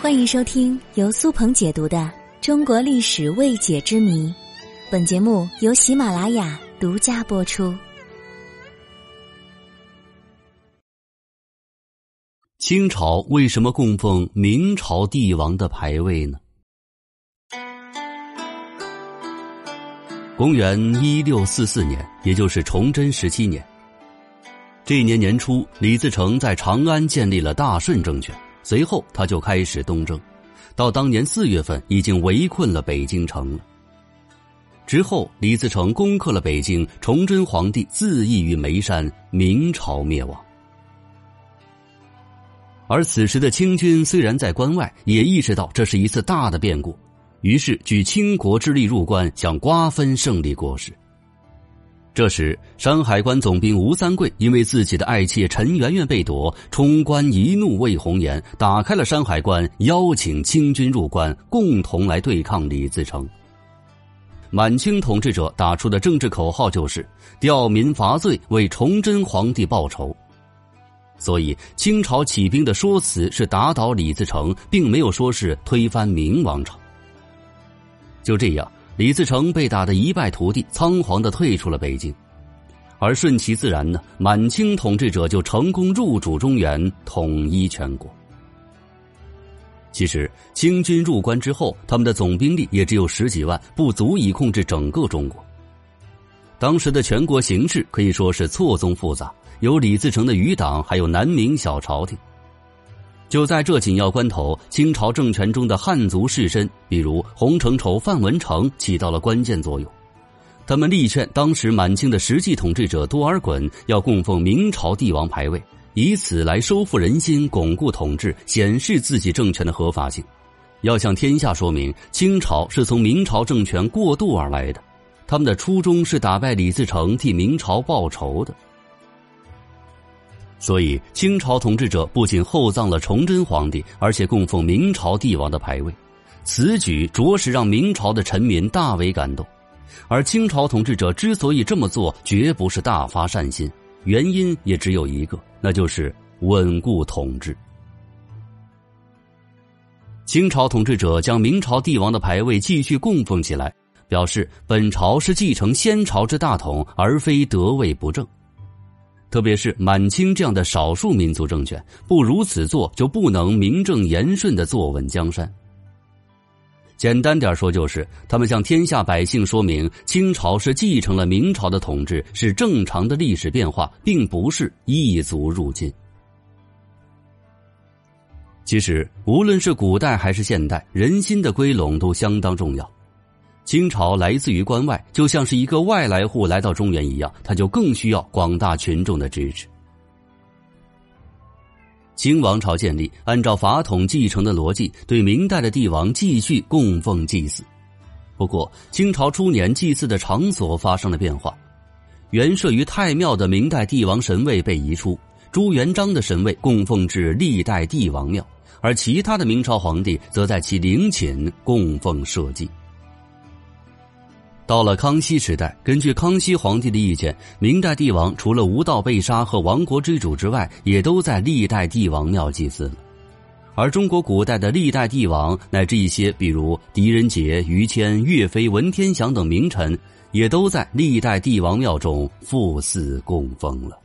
欢迎收听由苏鹏解读的《中国历史未解之谜》，本节目由喜马拉雅独家播出。清朝为什么供奉明朝帝王的牌位呢？公元一六四四年，也就是崇祯十七年，这一年年初，李自成在长安建立了大顺政权。随后，他就开始东征，到当年四月份，已经围困了北京城了。之后，李自成攻克了北京，崇祯皇帝自缢于眉山，明朝灭亡。而此时的清军虽然在关外，也意识到这是一次大的变故，于是举倾国之力入关，想瓜分胜利果实。这时，山海关总兵吴三桂因为自己的爱妾陈圆圆被夺，冲冠一怒为红颜，打开了山海关，邀请清军入关，共同来对抗李自成。满清统治者打出的政治口号就是“吊民伐罪，为崇祯皇帝报仇”。所以，清朝起兵的说辞是打倒李自成，并没有说是推翻明王朝。就这样。李自成被打得一败涂地，仓皇的退出了北京，而顺其自然呢，满清统治者就成功入主中原，统一全国。其实，清军入关之后，他们的总兵力也只有十几万，不足以控制整个中国。当时的全国形势可以说是错综复杂，有李自成的余党，还有南明小朝廷。就在这紧要关头，清朝政权中的汉族士绅，比如洪承畴、范文成，起到了关键作用。他们力劝当时满清的实际统治者多尔衮要供奉明朝帝王牌位，以此来收复人心、巩固统治、显示自己政权的合法性。要向天下说明，清朝是从明朝政权过渡而来的，他们的初衷是打败李自成，替明朝报仇的。所以，清朝统治者不仅厚葬了崇祯皇帝，而且供奉明朝帝王的牌位，此举着实让明朝的臣民大为感动。而清朝统治者之所以这么做，绝不是大发善心，原因也只有一个，那就是稳固统治。清朝统治者将明朝帝王的牌位继续供奉起来，表示本朝是继承先朝之大统，而非得位不正。特别是满清这样的少数民族政权，不如此做就不能名正言顺的坐稳江山。简单点说，就是他们向天下百姓说明，清朝是继承了明朝的统治，是正常的历史变化，并不是异族入侵。其实，无论是古代还是现代，人心的归拢都相当重要。清朝来自于关外，就像是一个外来户来到中原一样，他就更需要广大群众的支持。清王朝建立，按照法统继承的逻辑，对明代的帝王继续供奉祭祀。不过，清朝初年祭祀的场所发生了变化，原设于太庙的明代帝王神位被移出，朱元璋的神位供奉至历代帝王庙，而其他的明朝皇帝则在其陵寝供奉社稷。到了康熙时代，根据康熙皇帝的意见，明代帝王除了无道被杀和亡国之主之外，也都在历代帝王庙祭祀了。而中国古代的历代帝王乃至一些比如狄仁杰、于谦、岳飞、文天祥等名臣，也都在历代帝王庙中赴祀供奉了。